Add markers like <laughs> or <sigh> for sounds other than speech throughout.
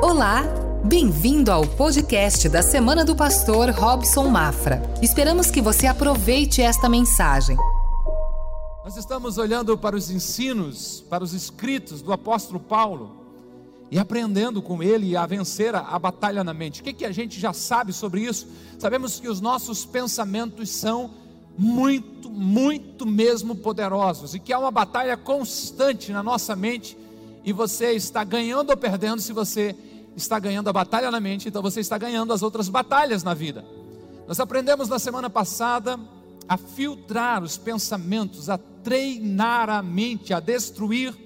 Olá, bem-vindo ao podcast da Semana do Pastor Robson Mafra. Esperamos que você aproveite esta mensagem. Nós estamos olhando para os ensinos, para os escritos do apóstolo Paulo e aprendendo com ele a vencer a, batalha na mente. O que, que a gente já sabe sobre isso? Sabemos que os nossos pensamentos são muito, muito mesmo poderosos e que há uma batalha constante na nossa mente e você está ganhando ou perdendo se você está ganhando a batalha na mente, então você está ganhando as outras batalhas na vida. Nós aprendemos na semana passada a filtrar os pensamentos, a treinar a mente, a destruir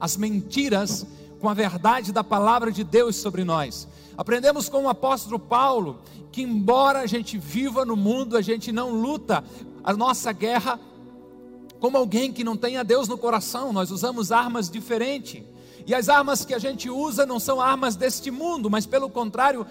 as mentiras com a verdade da palavra de Deus sobre nós. Aprendemos com o apóstolo Paulo que, embora a gente viva no mundo, a gente não luta a nossa guerra como alguém que não tenha Deus no coração, nós usamos armas diferentes. E as armas que a gente usa não são armas deste mundo, mas pelo contrário,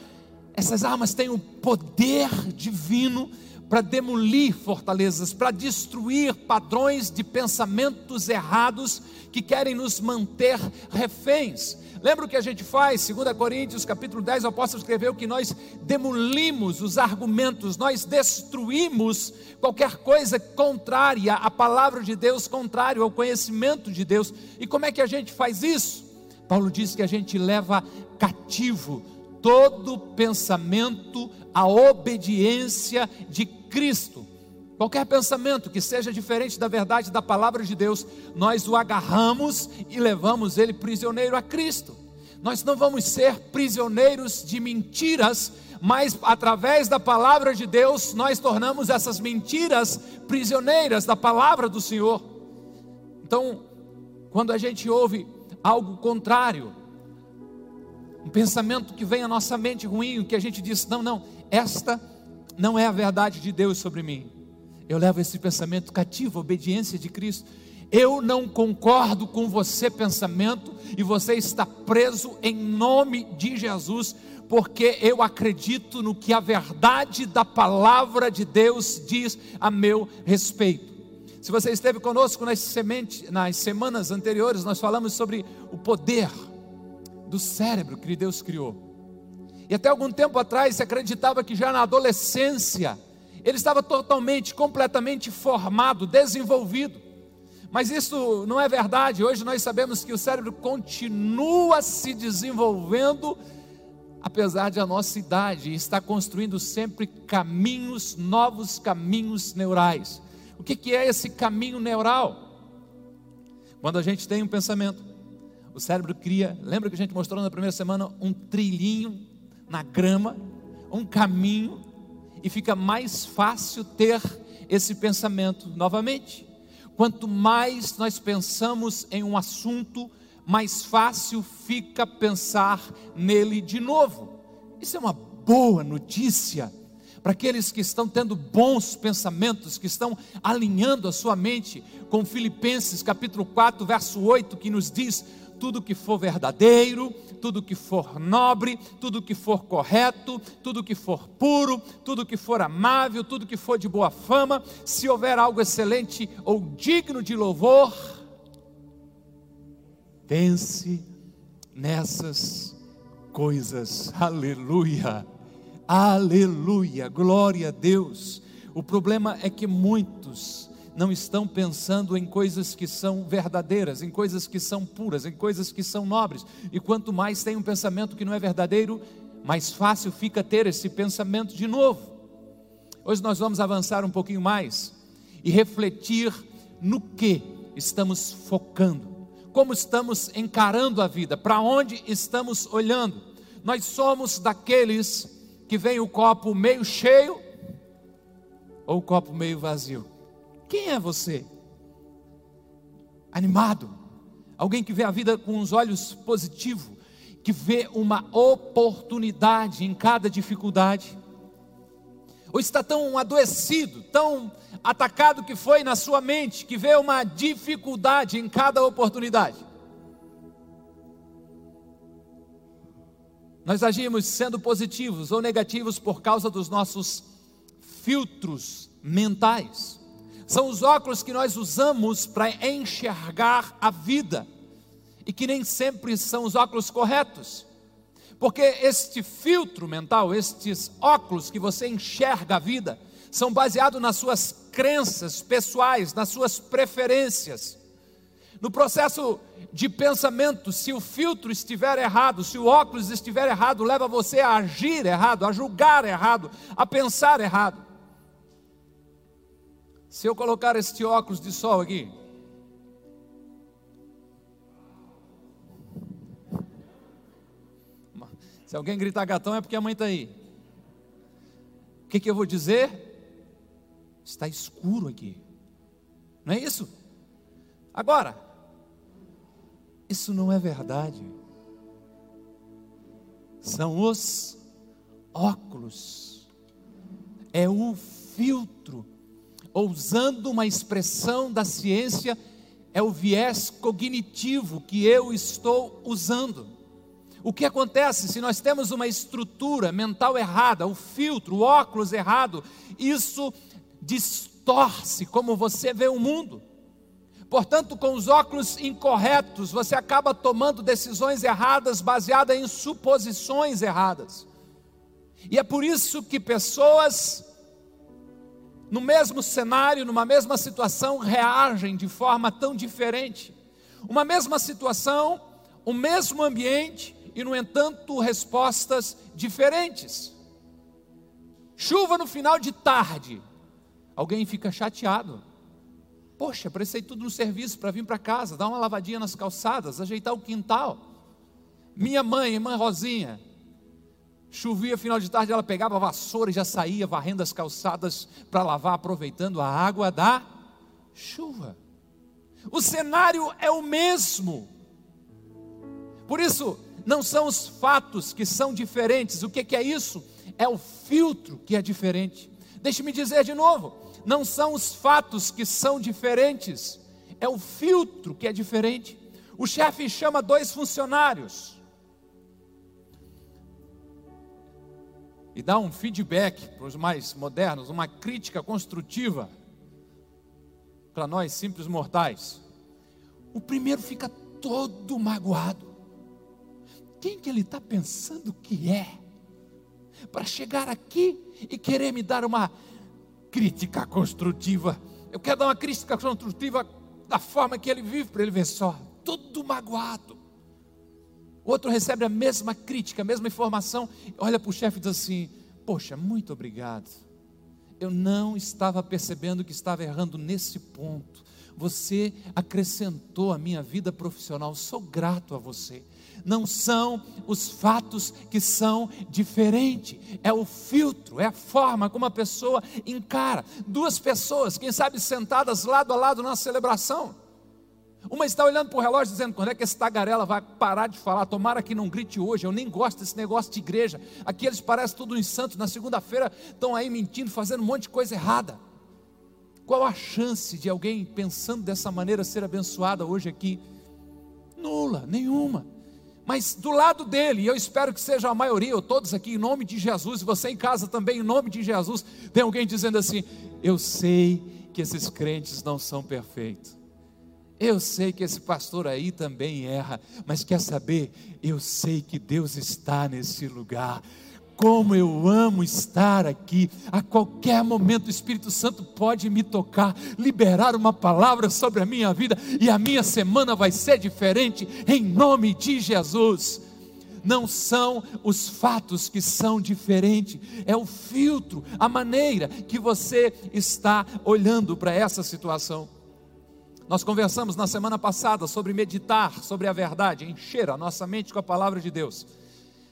essas armas têm o poder divino para demolir fortalezas, para destruir padrões de pensamentos errados que querem nos manter reféns. Lembra o que a gente faz? 2 Coríntios capítulo 10, o apóstolo escreveu que nós demolimos os argumentos, nós destruímos qualquer coisa contrária à palavra de Deus, contrário ao conhecimento de Deus. E como é que a gente faz isso? Paulo diz que a gente leva cativo todo pensamento à obediência de Cristo. Qualquer pensamento que seja diferente da verdade da palavra de Deus, nós o agarramos e levamos ele prisioneiro a Cristo. Nós não vamos ser prisioneiros de mentiras, mas através da palavra de Deus, nós tornamos essas mentiras prisioneiras da palavra do Senhor. Então, quando a gente ouve algo contrário, um pensamento que vem à nossa mente ruim, que a gente diz: não, não, esta não é a verdade de Deus sobre mim. Eu levo esse pensamento cativo, obediência de Cristo. Eu não concordo com você, pensamento, e você está preso em nome de Jesus, porque eu acredito no que a verdade da palavra de Deus diz a meu respeito. Se você esteve conosco nas, semente, nas semanas anteriores, nós falamos sobre o poder do cérebro que Deus criou. E até algum tempo atrás se acreditava que já na adolescência ele estava totalmente, completamente formado, desenvolvido. Mas isso não é verdade. Hoje nós sabemos que o cérebro continua se desenvolvendo, apesar de a nossa idade, e está construindo sempre caminhos, novos caminhos neurais. O que, que é esse caminho neural? Quando a gente tem um pensamento, o cérebro cria, lembra que a gente mostrou na primeira semana um trilhinho na grama, um caminho e fica mais fácil ter esse pensamento novamente. Quanto mais nós pensamos em um assunto, mais fácil fica pensar nele de novo. Isso é uma boa notícia para aqueles que estão tendo bons pensamentos, que estão alinhando a sua mente com Filipenses capítulo 4, verso 8, que nos diz: tudo que for verdadeiro, tudo que for nobre, tudo que for correto, tudo que for puro, tudo que for amável, tudo que for de boa fama, se houver algo excelente ou digno de louvor, pense nessas coisas. Aleluia. Aleluia. Glória a Deus. O problema é que muitos não estão pensando em coisas que são verdadeiras, em coisas que são puras, em coisas que são nobres. E quanto mais tem um pensamento que não é verdadeiro, mais fácil fica ter esse pensamento de novo. Hoje nós vamos avançar um pouquinho mais e refletir no que estamos focando, como estamos encarando a vida, para onde estamos olhando. Nós somos daqueles que vem o copo meio cheio ou o copo meio vazio. Quem é você? Animado, alguém que vê a vida com os olhos positivos, que vê uma oportunidade em cada dificuldade. Ou está tão adoecido, tão atacado que foi na sua mente, que vê uma dificuldade em cada oportunidade. Nós agimos sendo positivos ou negativos por causa dos nossos filtros mentais. São os óculos que nós usamos para enxergar a vida e que nem sempre são os óculos corretos. Porque este filtro mental, estes óculos que você enxerga a vida, são baseados nas suas crenças pessoais, nas suas preferências. No processo de pensamento, se o filtro estiver errado, se o óculos estiver errado, leva você a agir errado, a julgar errado, a pensar errado. Se eu colocar este óculos de sol aqui, se alguém gritar gatão é porque a mãe está aí. O que, que eu vou dizer? Está escuro aqui, não é isso? Agora, isso não é verdade. São os óculos, é o filtro usando uma expressão da ciência, é o viés cognitivo que eu estou usando. O que acontece se nós temos uma estrutura mental errada, o filtro, o óculos errado, isso distorce como você vê o mundo. Portanto, com os óculos incorretos, você acaba tomando decisões erradas baseadas em suposições erradas. E é por isso que pessoas no mesmo cenário, numa mesma situação, reagem de forma tão diferente. Uma mesma situação, o mesmo ambiente e, no entanto, respostas diferentes. Chuva no final de tarde, alguém fica chateado. Poxa, prestei tudo no serviço para vir para casa, dar uma lavadinha nas calçadas, ajeitar o quintal. Minha mãe, irmã Rosinha, Chovia final de tarde, ela pegava a vassoura e já saía varrendo as calçadas para lavar, aproveitando a água da chuva. O cenário é o mesmo. Por isso, não são os fatos que são diferentes. O que, que é isso? É o filtro que é diferente. Deixe-me dizer de novo: não são os fatos que são diferentes, é o filtro que é diferente. O chefe chama dois funcionários. E dá um feedback para os mais modernos, uma crítica construtiva para nós simples mortais. O primeiro fica todo magoado. Quem que ele está pensando que é? Para chegar aqui e querer me dar uma crítica construtiva. Eu quero dar uma crítica construtiva da forma que ele vive, para ele ver só, todo magoado. Outro recebe a mesma crítica, a mesma informação, olha para o chefe e diz assim: Poxa, muito obrigado. Eu não estava percebendo que estava errando nesse ponto. Você acrescentou a minha vida profissional, sou grato a você. Não são os fatos que são diferentes, é o filtro, é a forma como a pessoa encara. Duas pessoas, quem sabe sentadas lado a lado na celebração, uma está olhando para o relógio dizendo: quando é que esse tagarela vai parar de falar? Tomara que não grite hoje. Eu nem gosto desse negócio de igreja. Aqui eles parecem tudo uns santos. Na segunda-feira estão aí mentindo, fazendo um monte de coisa errada. Qual a chance de alguém pensando dessa maneira ser abençoada hoje aqui? Nula, nenhuma. Mas do lado dele, e eu espero que seja a maioria, ou todos aqui, em nome de Jesus, e você em casa também, em nome de Jesus, tem alguém dizendo assim: Eu sei que esses crentes não são perfeitos eu sei que esse pastor aí também erra, mas quer saber? Eu sei que Deus está nesse lugar. Como eu amo estar aqui. A qualquer momento o Espírito Santo pode me tocar, liberar uma palavra sobre a minha vida e a minha semana vai ser diferente em nome de Jesus. Não são os fatos que são diferentes, é o filtro, a maneira que você está olhando para essa situação. Nós conversamos na semana passada sobre meditar sobre a verdade, encher a nossa mente com a palavra de Deus.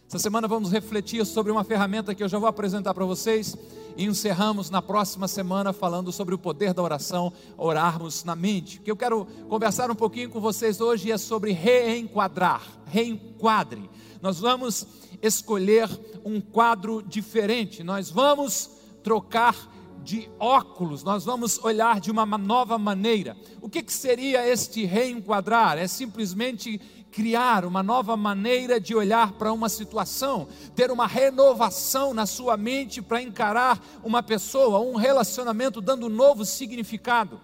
Essa semana vamos refletir sobre uma ferramenta que eu já vou apresentar para vocês e encerramos na próxima semana falando sobre o poder da oração, orarmos na mente. O que eu quero conversar um pouquinho com vocês hoje é sobre reenquadrar, reenquadre. Nós vamos escolher um quadro diferente, nós vamos trocar de óculos, nós vamos olhar de uma nova maneira. O que, que seria este reenquadrar? É simplesmente criar uma nova maneira de olhar para uma situação, ter uma renovação na sua mente para encarar uma pessoa, um relacionamento, dando um novo significado.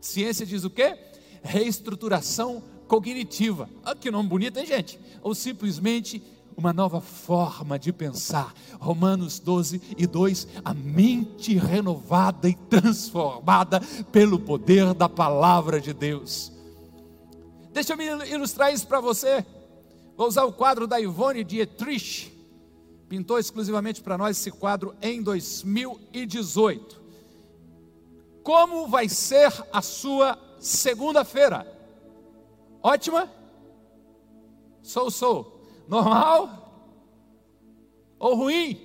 Ciência diz o quê? Reestruturação cognitiva. Ah, que nome bonito, hein, gente? Ou simplesmente uma nova forma de pensar. Romanos 12 e 2: a mente renovada e transformada pelo poder da palavra de Deus. Deixa eu me ilustrar isso para você. Vou usar o quadro da Ivone Dietrich, pintou exclusivamente para nós esse quadro em 2018. Como vai ser a sua segunda-feira? Ótima? Sou, sou. Normal? Ou ruim?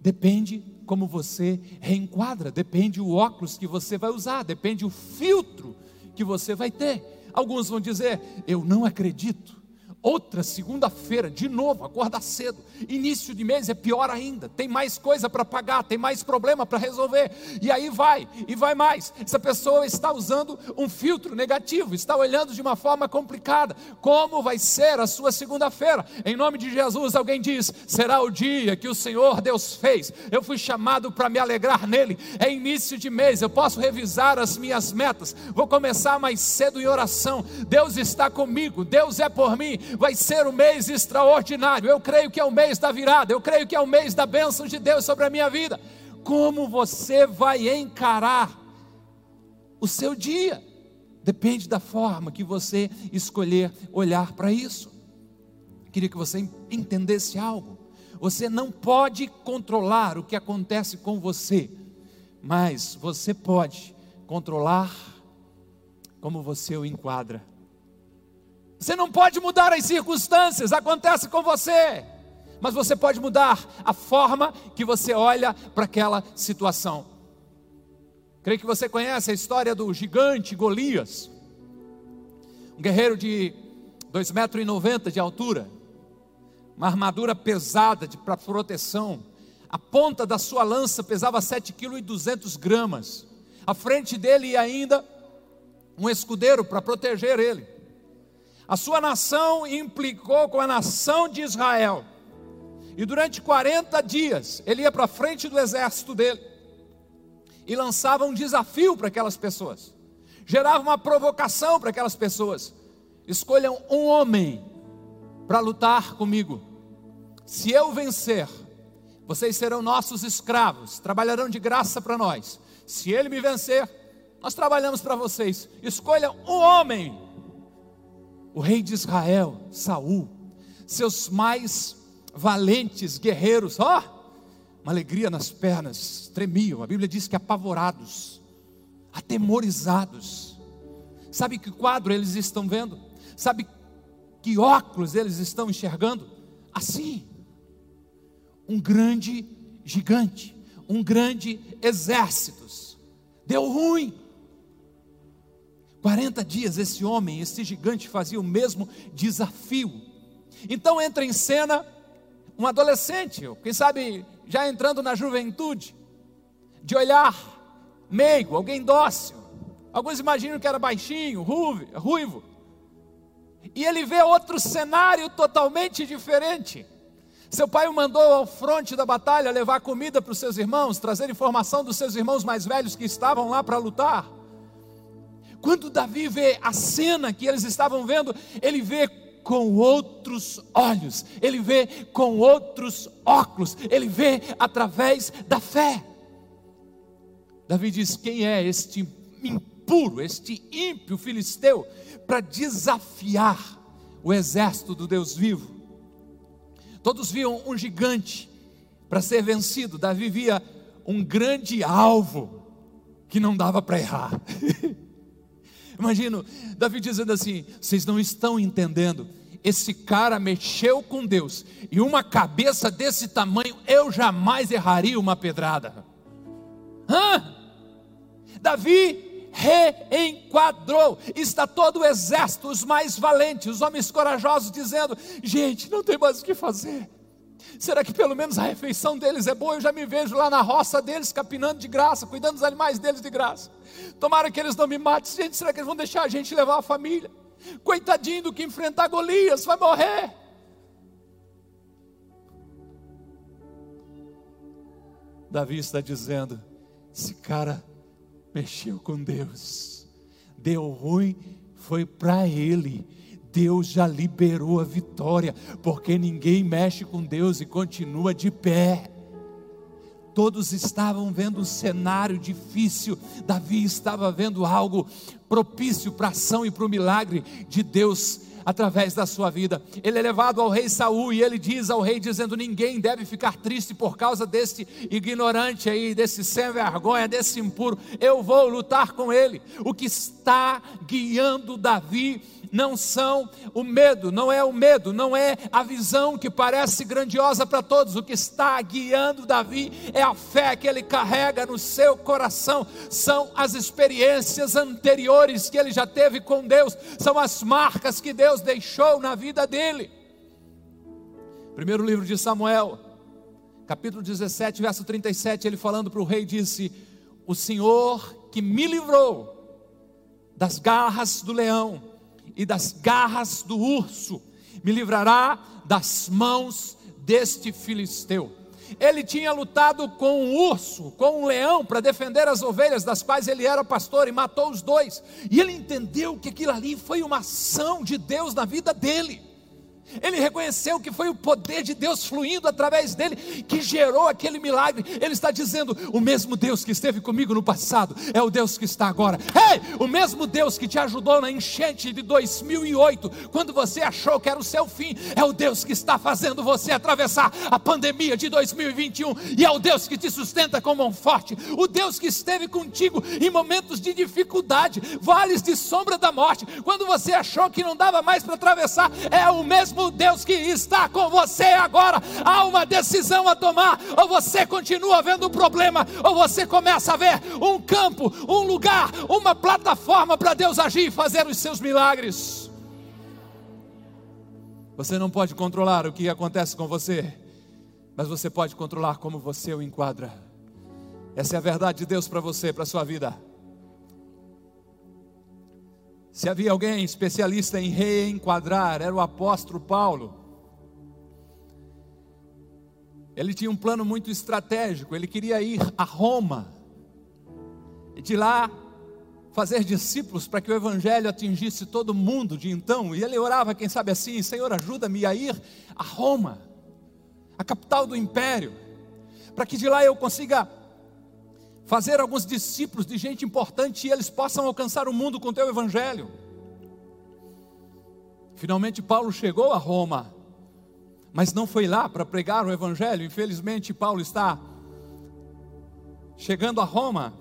Depende como você reenquadra, depende o óculos que você vai usar, depende o filtro que você vai ter. Alguns vão dizer: Eu não acredito Outra segunda-feira, de novo, acordar cedo. Início de mês é pior ainda. Tem mais coisa para pagar, tem mais problema para resolver. E aí vai, e vai mais. Essa pessoa está usando um filtro negativo, está olhando de uma forma complicada. Como vai ser a sua segunda-feira? Em nome de Jesus, alguém diz: será o dia que o Senhor Deus fez. Eu fui chamado para me alegrar nele. É início de mês, eu posso revisar as minhas metas. Vou começar mais cedo em oração. Deus está comigo, Deus é por mim vai ser um mês extraordinário. Eu creio que é o mês da virada, eu creio que é o mês da bênção de Deus sobre a minha vida. Como você vai encarar o seu dia? Depende da forma que você escolher olhar para isso. Queria que você entendesse algo. Você não pode controlar o que acontece com você, mas você pode controlar como você o enquadra. Você não pode mudar as circunstâncias, acontece com você. Mas você pode mudar a forma que você olha para aquela situação. Creio que você conhece a história do gigante Golias, um guerreiro de 2,90 metros de altura, uma armadura pesada para proteção. A ponta da sua lança pesava 7,2 kg. À frente dele ainda um escudeiro para proteger ele. A sua nação implicou com a nação de Israel. E durante 40 dias ele ia para frente do exército dele e lançava um desafio para aquelas pessoas, gerava uma provocação para aquelas pessoas. Escolham um homem para lutar comigo. Se eu vencer, vocês serão nossos escravos, trabalharão de graça para nós. Se ele me vencer, nós trabalhamos para vocês. Escolha um homem o rei de Israel, Saul, seus mais valentes guerreiros, ó, oh, uma alegria nas pernas, tremiam. A Bíblia diz que apavorados, atemorizados. Sabe que quadro eles estão vendo? Sabe que óculos eles estão enxergando? Assim, um grande gigante, um grande exército. Deu ruim. 40 dias esse homem, esse gigante fazia o mesmo desafio. Então entra em cena um adolescente, quem sabe já entrando na juventude, de olhar meigo, alguém dócil. Alguns imaginam que era baixinho, ruivo. E ele vê outro cenário totalmente diferente. Seu pai o mandou ao fronte da batalha levar comida para os seus irmãos, trazer informação dos seus irmãos mais velhos que estavam lá para lutar. Quando Davi vê a cena que eles estavam vendo, ele vê com outros olhos, ele vê com outros óculos, ele vê através da fé. Davi diz: Quem é este impuro, este ímpio filisteu, para desafiar o exército do Deus vivo? Todos viam um gigante para ser vencido, Davi via um grande alvo que não dava para errar. <laughs> Imagino Davi dizendo assim: vocês não estão entendendo. Esse cara mexeu com Deus, e uma cabeça desse tamanho, eu jamais erraria uma pedrada. Hã? Davi reenquadrou. Está todo o exército, os mais valentes, os homens corajosos, dizendo: gente, não tem mais o que fazer. Será que pelo menos a refeição deles é boa? Eu já me vejo lá na roça deles, capinando de graça, cuidando dos animais deles de graça. Tomara que eles não me matem. Gente, será que eles vão deixar a gente levar a família? Coitadinho do que enfrentar Golias, vai morrer. Davi está dizendo: esse cara mexeu com Deus, deu ruim, foi para ele, Deus já liberou a vitória, porque ninguém mexe com Deus e continua de pé. Todos estavam vendo um cenário difícil, Davi estava vendo algo propício para a ação e para o milagre de Deus através da sua vida. Ele é levado ao rei Saul e ele diz ao rei dizendo: "Ninguém deve ficar triste por causa deste ignorante aí, desse sem vergonha, desse impuro. Eu vou lutar com ele". O que está guiando Davi não são o medo, não é o medo, não é a visão que parece grandiosa para todos. O que está guiando Davi é a fé que ele carrega no seu coração, são as experiências anteriores que ele já teve com Deus, são as marcas que Deus deixou na vida dele. Primeiro livro de Samuel, capítulo 17, verso 37, ele falando para o rei disse: O Senhor que me livrou das garras do leão e das garras do urso, me livrará das mãos deste filisteu. Ele tinha lutado com um urso, com um leão, para defender as ovelhas, das quais ele era pastor, e matou os dois. E ele entendeu que aquilo ali foi uma ação de Deus na vida dele. Ele reconheceu que foi o poder de Deus fluindo através dele que gerou aquele milagre. Ele está dizendo: o mesmo Deus que esteve comigo no passado é o Deus que está agora. Ei, o mesmo Deus que te ajudou na enchente de 2008, quando você achou que era o seu fim, é o Deus que está fazendo você atravessar a pandemia de 2021 e é o Deus que te sustenta com mão forte. O Deus que esteve contigo em momentos de dificuldade, vales de sombra da morte, quando você achou que não dava mais para atravessar, é o mesmo mesmo Deus que está com você agora. Há uma decisão a tomar: ou você continua vendo o problema, ou você começa a ver um campo, um lugar, uma plataforma para Deus agir e fazer os seus milagres. Você não pode controlar o que acontece com você, mas você pode controlar como você o enquadra. Essa é a verdade de Deus para você, para a sua vida. Se havia alguém especialista em reenquadrar, era o apóstolo Paulo. Ele tinha um plano muito estratégico, ele queria ir a Roma, e de lá fazer discípulos para que o evangelho atingisse todo mundo de então, e ele orava, quem sabe assim: Senhor, ajuda-me a ir a Roma, a capital do império, para que de lá eu consiga fazer alguns discípulos de gente importante e eles possam alcançar o mundo com o teu evangelho. Finalmente Paulo chegou a Roma, mas não foi lá para pregar o evangelho. Infelizmente Paulo está chegando a Roma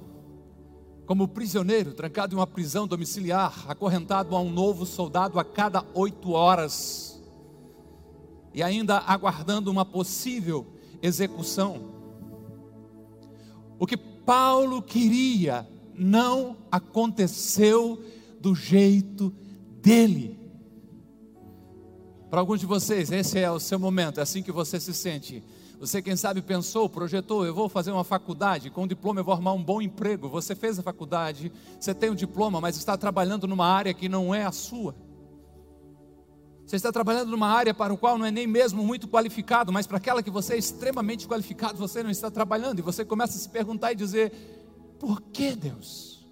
como prisioneiro, trancado em uma prisão domiciliar, acorrentado a um novo soldado a cada oito horas, e ainda aguardando uma possível execução. O que Paulo queria não aconteceu do jeito dele. Para alguns de vocês, esse é o seu momento, é assim que você se sente. Você, quem sabe, pensou, projetou: eu vou fazer uma faculdade, com um diploma eu vou arrumar um bom emprego. Você fez a faculdade, você tem o um diploma, mas está trabalhando numa área que não é a sua. Você está trabalhando numa área para o qual não é nem mesmo muito qualificado, mas para aquela que você é extremamente qualificado, você não está trabalhando. E você começa a se perguntar e dizer: por que Deus?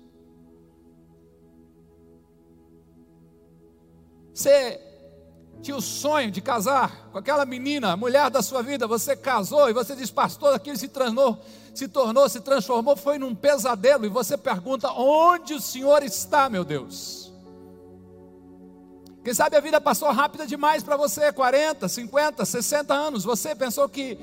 Você tinha o sonho de casar com aquela menina, mulher da sua vida, você casou e você diz, pastor, aquilo se se tornou, se transformou, foi num pesadelo, e você pergunta: onde o Senhor está, meu Deus? Quem sabe a vida passou rápida demais para você, 40, 50, 60 anos. Você pensou que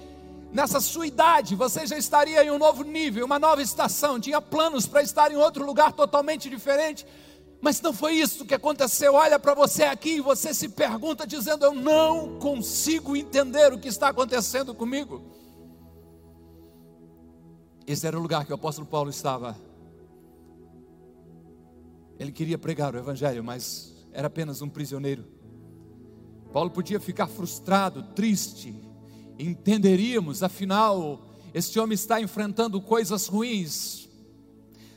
nessa sua idade você já estaria em um novo nível, uma nova estação, tinha planos para estar em outro lugar totalmente diferente. Mas não foi isso que aconteceu. Olha para você aqui e você se pergunta, dizendo: Eu não consigo entender o que está acontecendo comigo. Esse era o lugar que o apóstolo Paulo estava. Ele queria pregar o Evangelho, mas era apenas um prisioneiro. Paulo podia ficar frustrado, triste, entenderíamos, afinal, este homem está enfrentando coisas ruins,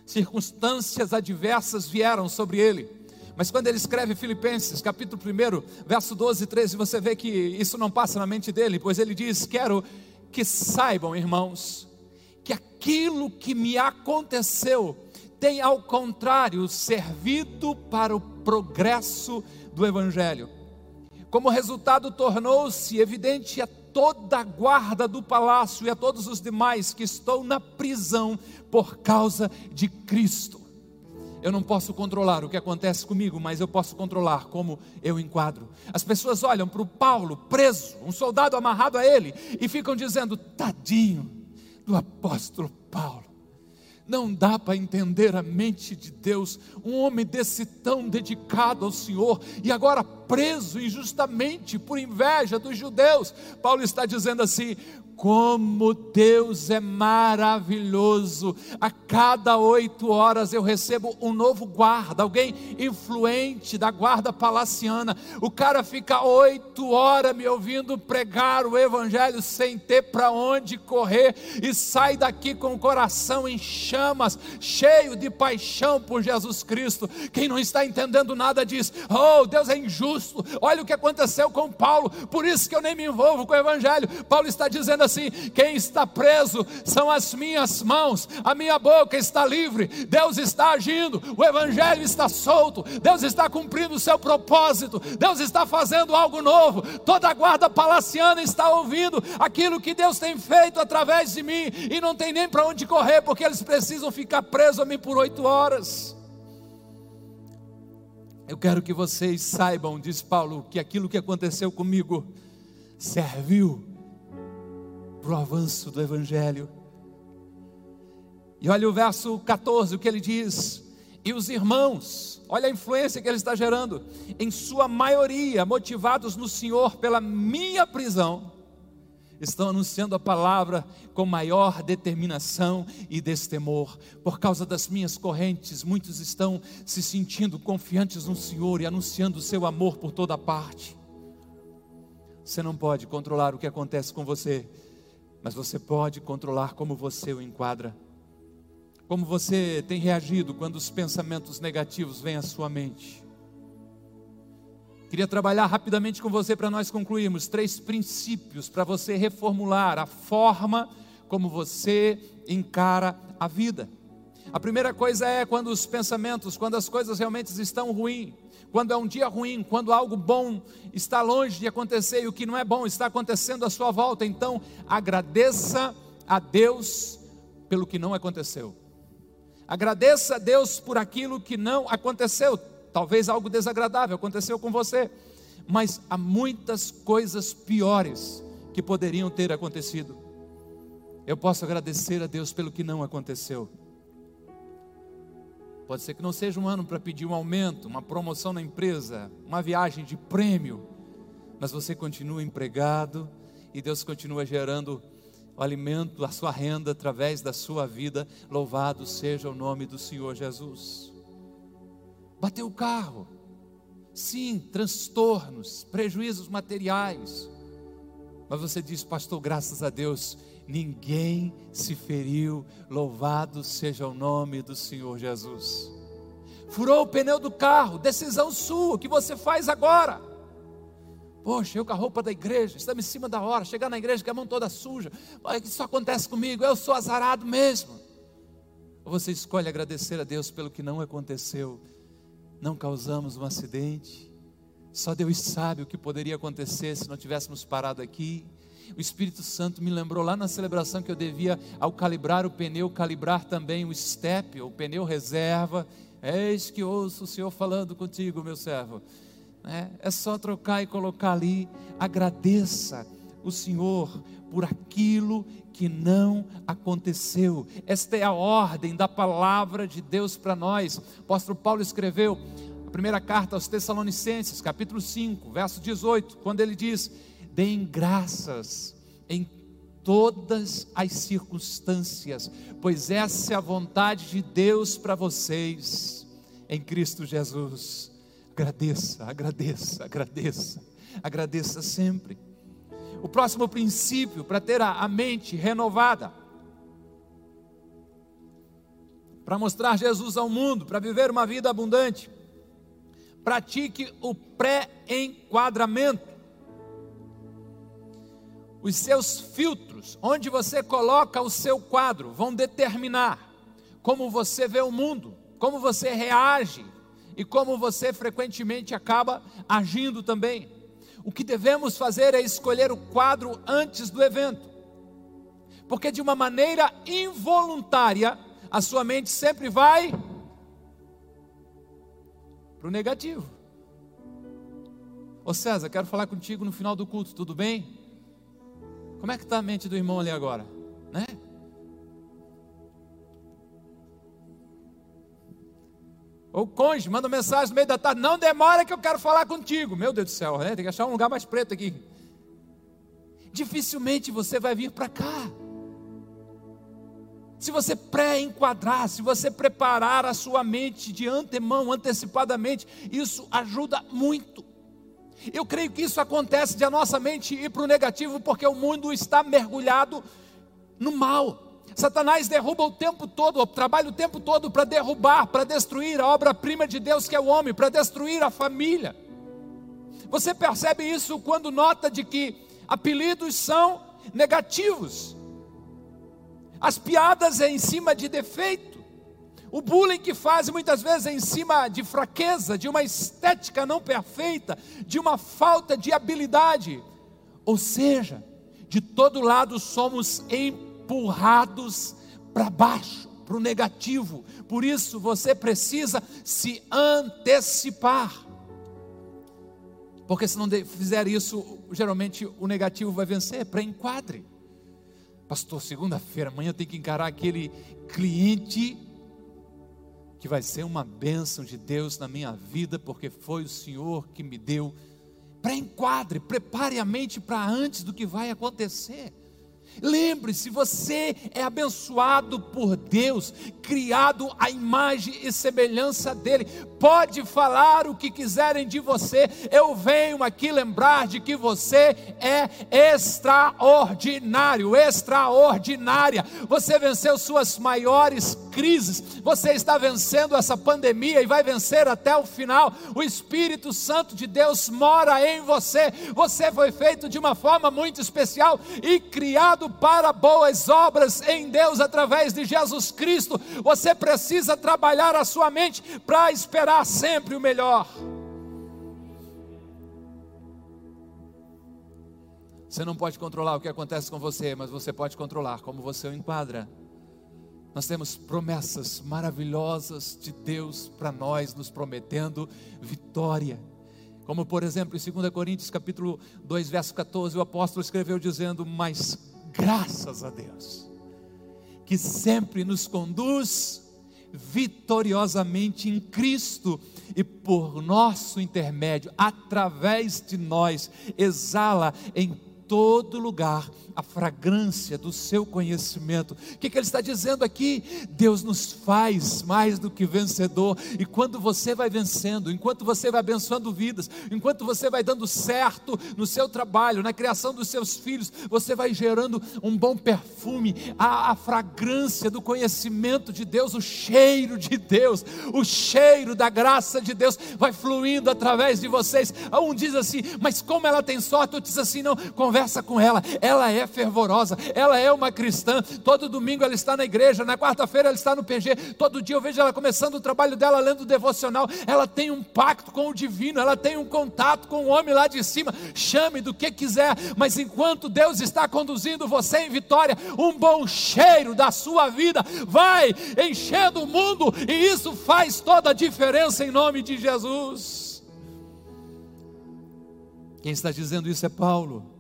circunstâncias adversas vieram sobre ele. Mas quando ele escreve Filipenses, capítulo 1, verso 12 e 13, você vê que isso não passa na mente dele, pois ele diz: Quero que saibam, irmãos, que aquilo que me aconteceu tem, ao contrário, servido para o progresso do Evangelho. Como resultado, tornou-se evidente a toda a guarda do palácio e a todos os demais que estou na prisão por causa de Cristo. Eu não posso controlar o que acontece comigo, mas eu posso controlar como eu enquadro. As pessoas olham para o Paulo preso, um soldado amarrado a ele, e ficam dizendo: tadinho do apóstolo Paulo. Não dá para entender a mente de Deus, um homem desse tão dedicado ao Senhor e agora preso injustamente por inveja dos judeus. Paulo está dizendo assim: como Deus é maravilhoso. A cada oito horas eu recebo um novo guarda, alguém influente da guarda palaciana. O cara fica oito horas me ouvindo pregar o Evangelho sem ter para onde correr e sai daqui com o coração em chamas, cheio de paixão por Jesus Cristo. Quem não está entendendo nada diz: Oh, Deus é injusto. Olha o que aconteceu com Paulo, por isso que eu nem me envolvo com o Evangelho. Paulo está dizendo assim: quem está preso são as minhas mãos, a minha boca está livre, Deus está agindo, o Evangelho está solto, Deus está cumprindo o seu propósito, Deus está fazendo algo novo, toda a guarda palaciana está ouvindo aquilo que Deus tem feito através de mim e não tem nem para onde correr, porque eles precisam ficar presos a mim por oito horas. Eu quero que vocês saibam, diz Paulo, que aquilo que aconteceu comigo serviu para o avanço do Evangelho. E olha o verso 14, o que ele diz: E os irmãos, olha a influência que ele está gerando, em sua maioria, motivados no Senhor pela minha prisão, estão anunciando a palavra com maior determinação e destemor. Por causa das minhas correntes, muitos estão se sentindo confiantes no Senhor e anunciando o seu amor por toda parte. Você não pode controlar o que acontece com você, mas você pode controlar como você o enquadra. Como você tem reagido quando os pensamentos negativos vêm à sua mente. Queria trabalhar rapidamente com você para nós concluirmos três princípios para você reformular a forma como você encara a vida. A primeira coisa é quando os pensamentos, quando as coisas realmente estão ruins, quando é um dia ruim, quando algo bom está longe de acontecer e o que não é bom está acontecendo à sua volta, então agradeça a Deus pelo que não aconteceu. Agradeça a Deus por aquilo que não aconteceu. Talvez algo desagradável aconteceu com você, mas há muitas coisas piores que poderiam ter acontecido. Eu posso agradecer a Deus pelo que não aconteceu. Pode ser que não seja um ano para pedir um aumento, uma promoção na empresa, uma viagem de prêmio, mas você continua empregado e Deus continua gerando o alimento, a sua renda através da sua vida. Louvado seja o nome do Senhor Jesus. Bateu o carro, sim, transtornos, prejuízos materiais, mas você diz, pastor, graças a Deus, ninguém se feriu, louvado seja o nome do Senhor Jesus. Furou o pneu do carro, decisão sua, o que você faz agora? Poxa, eu com a roupa da igreja, estamos em cima da hora, chegar na igreja com a mão toda suja, isso acontece comigo, eu sou azarado mesmo. Ou você escolhe agradecer a Deus pelo que não aconteceu, não causamos um acidente, só Deus sabe o que poderia acontecer se não tivéssemos parado aqui, o Espírito Santo me lembrou lá na celebração que eu devia, ao calibrar o pneu, calibrar também o step, o pneu reserva. Eis que ouço o Senhor falando contigo, meu servo. É, é só trocar e colocar ali. Agradeça o Senhor por aquilo que não aconteceu. Esta é a ordem da palavra de Deus para nós. O apóstolo Paulo escreveu a primeira carta aos Tessalonicenses, capítulo 5, verso 18, quando ele diz: deem graças em todas as circunstâncias, pois essa é a vontade de Deus para vocês em Cristo Jesus. Agradeça, agradeça, agradeça, agradeça sempre. O próximo princípio para ter a, mente renovada, para mostrar Jesus ao mundo, para viver uma vida abundante, pratique o pré-enquadramento. Os seus filtros, onde você coloca o seu quadro, vão determinar como você vê o mundo, como você reage e como você frequentemente acaba agindo também. O que devemos fazer é escolher o quadro antes do evento, porque de uma maneira involuntária, a sua mente sempre vai para o negativo. Ô César, quero falar contigo no final do culto, tudo bem? Como é que está a mente do irmão ali agora? Ou o cônjuge manda mensagem no meio da tarde, não demora que eu quero falar contigo. Meu Deus do céu, né? tem que achar um lugar mais preto aqui. Dificilmente você vai vir para cá. Se você pré-enquadrar, se você preparar a sua mente de antemão, antecipadamente, isso ajuda muito. Eu creio que isso acontece de a nossa mente ir para o negativo, porque o mundo está mergulhado no mal. Satanás derruba o tempo todo, trabalha o tempo todo para derrubar, para destruir a obra-prima de Deus que é o homem, para destruir a família. Você percebe isso quando nota de que apelidos são negativos. As piadas é em cima de defeito. O bullying que faz muitas vezes é em cima de fraqueza, de uma estética não perfeita, de uma falta de habilidade. Ou seja, de todo lado somos empurrados para baixo, para o negativo. Por isso você precisa se antecipar. Porque se não fizer isso, geralmente o negativo vai vencer. Para enquadre. Pastor, segunda-feira, amanhã eu tenho que encarar aquele cliente que vai ser uma bênção de Deus na minha vida, porque foi o Senhor que me deu. Pré-enquadre, prepare a mente para antes do que vai acontecer. Lembre-se, você é abençoado por Deus, criado à imagem e semelhança dEle. Pode falar o que quiserem de você, eu venho aqui lembrar de que você é extraordinário, extraordinária. Você venceu suas maiores crises, você está vencendo essa pandemia e vai vencer até o final. O Espírito Santo de Deus mora em você. Você foi feito de uma forma muito especial e criado para boas obras em Deus através de Jesus Cristo. Você precisa trabalhar a sua mente para esperar sempre o melhor. Você não pode controlar o que acontece com você, mas você pode controlar como você o enquadra. Nós temos promessas maravilhosas de Deus para nós, nos prometendo vitória. Como por exemplo, em 2 Coríntios capítulo 2, verso 14, o apóstolo escreveu dizendo: "Mas graças a Deus, que sempre nos conduz vitoriosamente em Cristo e por nosso intermédio, através de nós, exala em todo lugar a fragrância do seu conhecimento. O que, que, ele está dizendo aqui? Deus nos faz mais do que vencedor, e quando você vai vencendo, enquanto você vai abençoando vidas, enquanto você vai dando certo no seu trabalho, na criação dos seus filhos, você vai gerando um bom perfume, a, a fragrância do conhecimento de Deus, o cheiro de Deus, o cheiro da graça de Deus vai fluindo através de vocês. Um diz assim, mas como ela tem sorte, outro diz assim, não, conversa com ela, ela é fervorosa, ela é uma cristã. Todo domingo ela está na igreja, na quarta-feira ela está no PG. Todo dia eu vejo ela começando o trabalho dela lendo o devocional. Ela tem um pacto com o divino, ela tem um contato com o homem lá de cima. Chame do que quiser, mas enquanto Deus está conduzindo você em vitória, um bom cheiro da sua vida vai enchendo o mundo e isso faz toda a diferença em nome de Jesus. Quem está dizendo isso é Paulo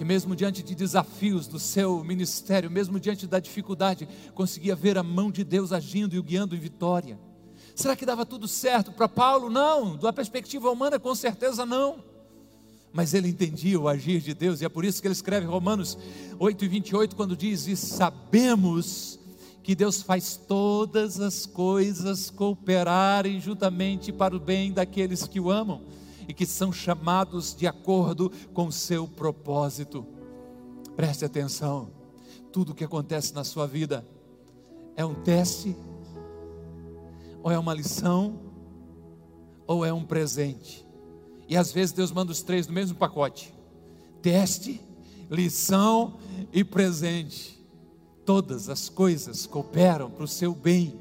que mesmo diante de desafios do seu ministério, mesmo diante da dificuldade, conseguia ver a mão de Deus agindo e o guiando em vitória. Será que dava tudo certo para Paulo? Não, da perspectiva humana, com certeza não. Mas ele entendia o agir de Deus, e é por isso que ele escreve Romanos 8 e 28, quando diz: E sabemos que Deus faz todas as coisas cooperarem juntamente para o bem daqueles que o amam e que são chamados de acordo com o seu propósito. Preste atenção, tudo o que acontece na sua vida é um teste, ou é uma lição, ou é um presente. E às vezes Deus manda os três no mesmo pacote: teste, lição e presente. Todas as coisas cooperam para o seu bem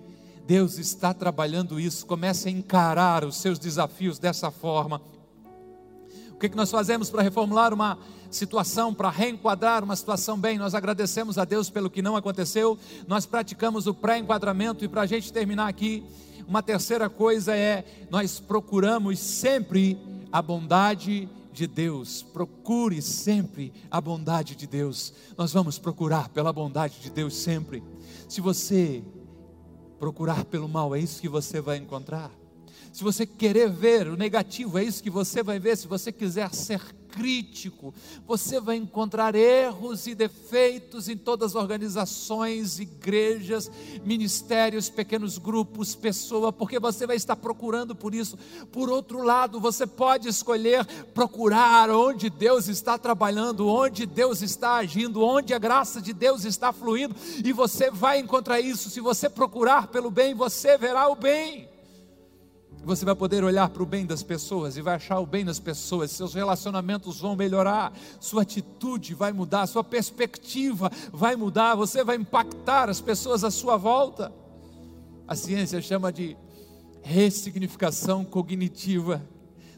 Deus está trabalhando isso. Comece a encarar os seus desafios dessa forma. O que, nós fazemos para reformular uma situação, para reenquadrar uma situação bem? Nós agradecemos a Deus pelo que não aconteceu, nós praticamos o pré-enquadramento, e para a gente terminar aqui, uma terceira coisa é: nós procuramos sempre a bondade de Deus, procure sempre a bondade de Deus. Nós vamos procurar pela bondade de Deus sempre. Se você procurar pelo mal, é isso que você vai encontrar. Se você querer ver o negativo, é isso que você vai ver. Se você quiser ser crítico, você vai encontrar erros e defeitos em todas as organizações, igrejas, ministérios, pequenos grupos, pessoa, porque você vai estar procurando por isso. Por outro lado, você pode escolher procurar onde Deus está trabalhando, onde Deus está agindo, onde a graça de Deus está fluindo, e você vai encontrar isso. Se você procurar pelo bem, você verá o bem. Você vai poder olhar para o bem das pessoas e vai achar o bem das pessoas, seus relacionamentos vão melhorar, sua atitude vai mudar, sua perspectiva vai mudar, você vai impactar as pessoas à sua volta. A ciência chama de ressignificação cognitiva.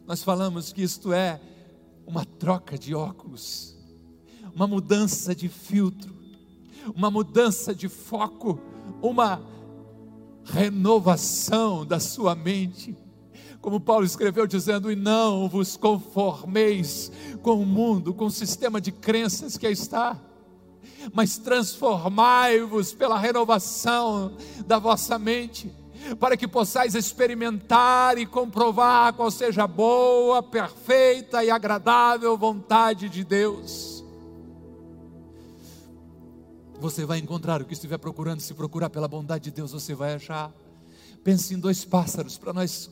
Nós falamos que isto é uma troca de óculos, uma mudança de filtro, uma mudança de foco, uma renovação da sua mente. Como Paulo escreveu dizendo: E não vos conformeis com o mundo, com o sistema de crenças que está, mas transformai-vos pela renovação da vossa mente, para que possais experimentar e comprovar qual seja a boa, perfeita e agradável vontade de Deus você vai encontrar o que estiver procurando. Se procurar pela bondade de Deus, você vai achar. Pense em dois pássaros para nós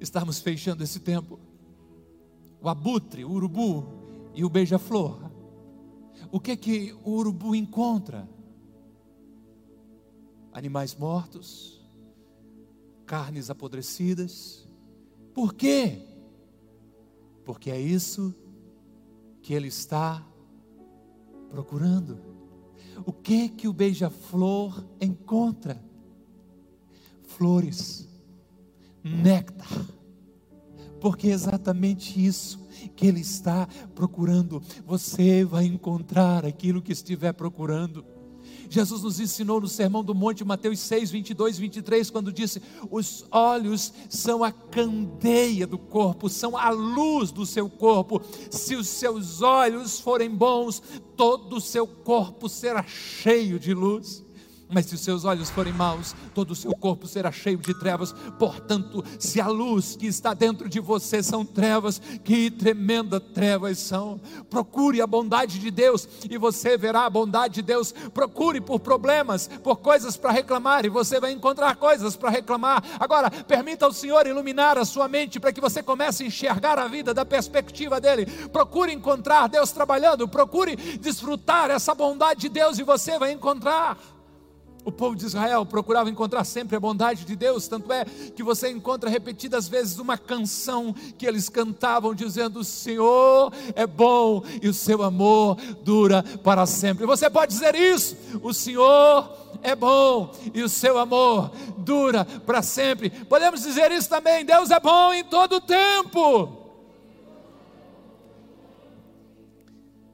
estarmos fechando esse tempo: o abutre, o urubu e o beija-flor. O que é que o urubu encontra? Animais mortos, carnes apodrecidas. Por quê? Porque é isso que ele está procurando. O que que o beija-flor encontra? Flores, néctar. Porque é exatamente isso que ele está procurando. Você vai encontrar aquilo que estiver procurando. Jesus nos ensinou no Sermão do Monte, Mateus 6, 22, 23, quando disse: Os olhos são a candeia do corpo, são a luz do seu corpo. Se os seus olhos forem bons, todo o seu corpo será cheio de luz. Mas se os seus olhos forem maus, todo o seu corpo será cheio de trevas. Portanto, se a luz que está dentro de você são trevas, que tremenda trevas são. Procure a bondade de Deus e você verá a bondade de Deus. Procure por problemas, por coisas para reclamar e você vai encontrar coisas para reclamar. Agora, permita ao Senhor iluminar a sua mente para que você comece a enxergar a vida da perspectiva dele. Procure encontrar Deus trabalhando, procure desfrutar essa bondade de Deus e você vai encontrar. O povo de Israel procurava encontrar sempre a bondade de Deus, tanto é que você encontra repetidas vezes uma canção que eles cantavam dizendo: O Senhor é bom e o seu amor dura para sempre. Você pode dizer isso: O Senhor é bom e o seu amor dura para sempre. Podemos dizer isso também: Deus é bom em todo tempo.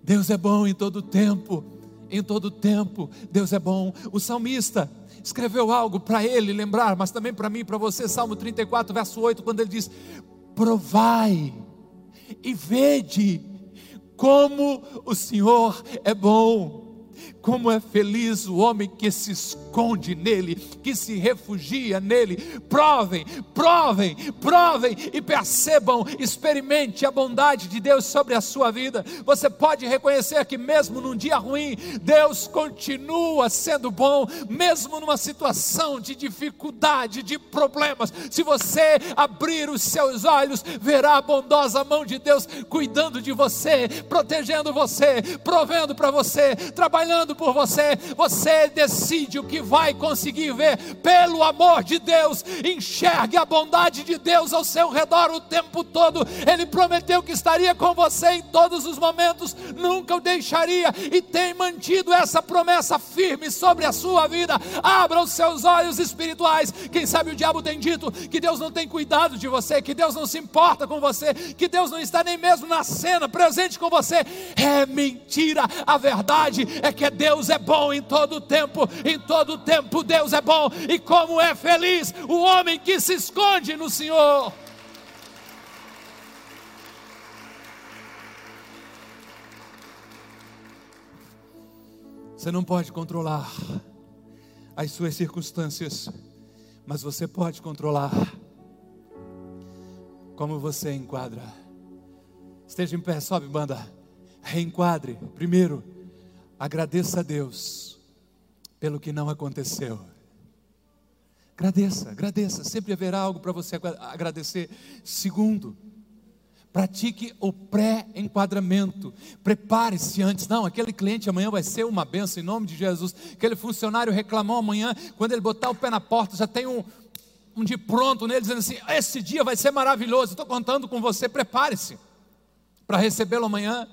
Deus é bom em todo tempo em todo tempo. Deus é bom. O salmista escreveu algo para ele lembrar, mas também para mim para você, Salmo 34, verso 8, quando ele diz: Provai e vede como o Senhor é bom. Como é feliz o homem que se esconde nele, que se refugia nele. Provem, provem, provem e percebam, experimente a bondade de Deus sobre a sua vida. Você pode reconhecer que, mesmo num dia ruim, Deus continua sendo bom, mesmo numa situação de dificuldade, de problemas. Se você abrir os seus olhos, verá a bondosa mão de Deus cuidando de você, protegendo você, provendo para você, trabalhando olhando por você, você decide o que vai conseguir ver. Pelo amor de Deus, enxergue a bondade de Deus ao seu redor o tempo todo. Ele prometeu que estaria com você em todos os momentos, nunca o deixaria e tem mantido essa promessa firme sobre a sua vida. Abra os seus olhos espirituais. Quem sabe o diabo tem dito que Deus não tem cuidado de você, que Deus não se importa com você, que Deus não está nem mesmo na cena presente com você. É mentira. A verdade é que Deus é bom em todo tempo. Em todo tempo Deus é bom. E como é feliz o homem que se esconde no Senhor. Você não pode controlar as suas circunstâncias, mas você pode controlar como você enquadra. Esteja em pé, sobe, banda. Reenquadre. Primeiro, agradeça a Deus pelo que não aconteceu. Agradeça, agradeça. Sempre haverá algo para você agradecer. Segundo, pratique o pré-enquadramento. Prepare-se antes. Não, aquele cliente amanhã vai ser uma benção em nome de Jesus. Aquele funcionário reclamou amanhã, quando ele botar o pé na porta, já tem um, um dia pronto nele, dizendo assim: Esse dia vai ser maravilhoso. Estou contando com você. Prepare-se para recebê-lo amanhã.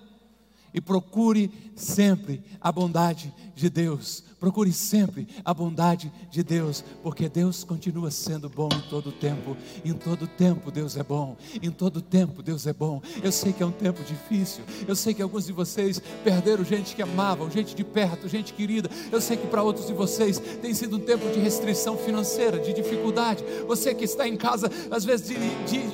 E procure sempre a bondade de Deus. Procure sempre a bondade de Deus, porque Deus continua sendo bom em todo tempo. Em todo tempo Deus é bom. Em todo tempo Deus é bom. Eu sei que é um tempo difícil. Eu sei que alguns de vocês perderam gente que amavam, gente de perto, gente querida. Eu sei que para outros de vocês tem sido um tempo de restrição financeira, de dificuldade. Você que está em casa, às vezes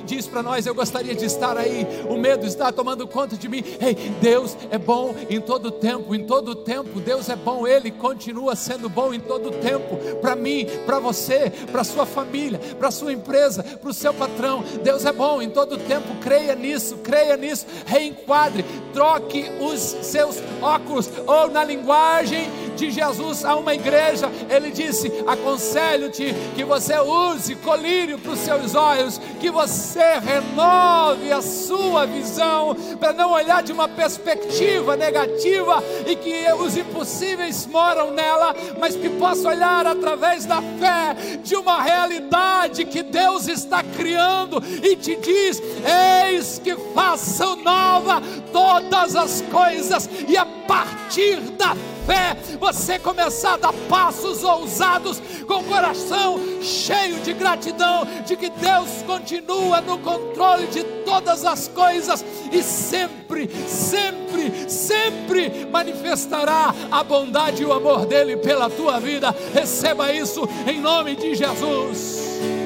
diz para nós: Eu gostaria de estar aí. O medo está tomando conta de mim. Ei, Deus é bom em todo tempo. Em todo tempo Deus é bom. Ele continua continua sendo bom em todo o tempo, para mim, para você, para sua família, para sua empresa, para o seu patrão. Deus é bom em todo o tempo, creia nisso, creia nisso, reenquadre, troque os seus óculos, ou na linguagem de Jesus a uma igreja, ele disse: Aconselho-te que você use colírio para os seus olhos, que você renove a sua visão, para não olhar de uma perspectiva negativa e que os impossíveis moram nela nela, mas que possa olhar através da fé de uma realidade que Deus está criando e te diz: Eis que faço nova todas as coisas, e a partir da fé, você começar a dar passos ousados, com o coração cheio de gratidão, de que Deus continua no controle de todas as coisas e sempre, sempre, sempre manifestará a bondade e o amor dele pela tua vida. Receba isso em nome de Jesus.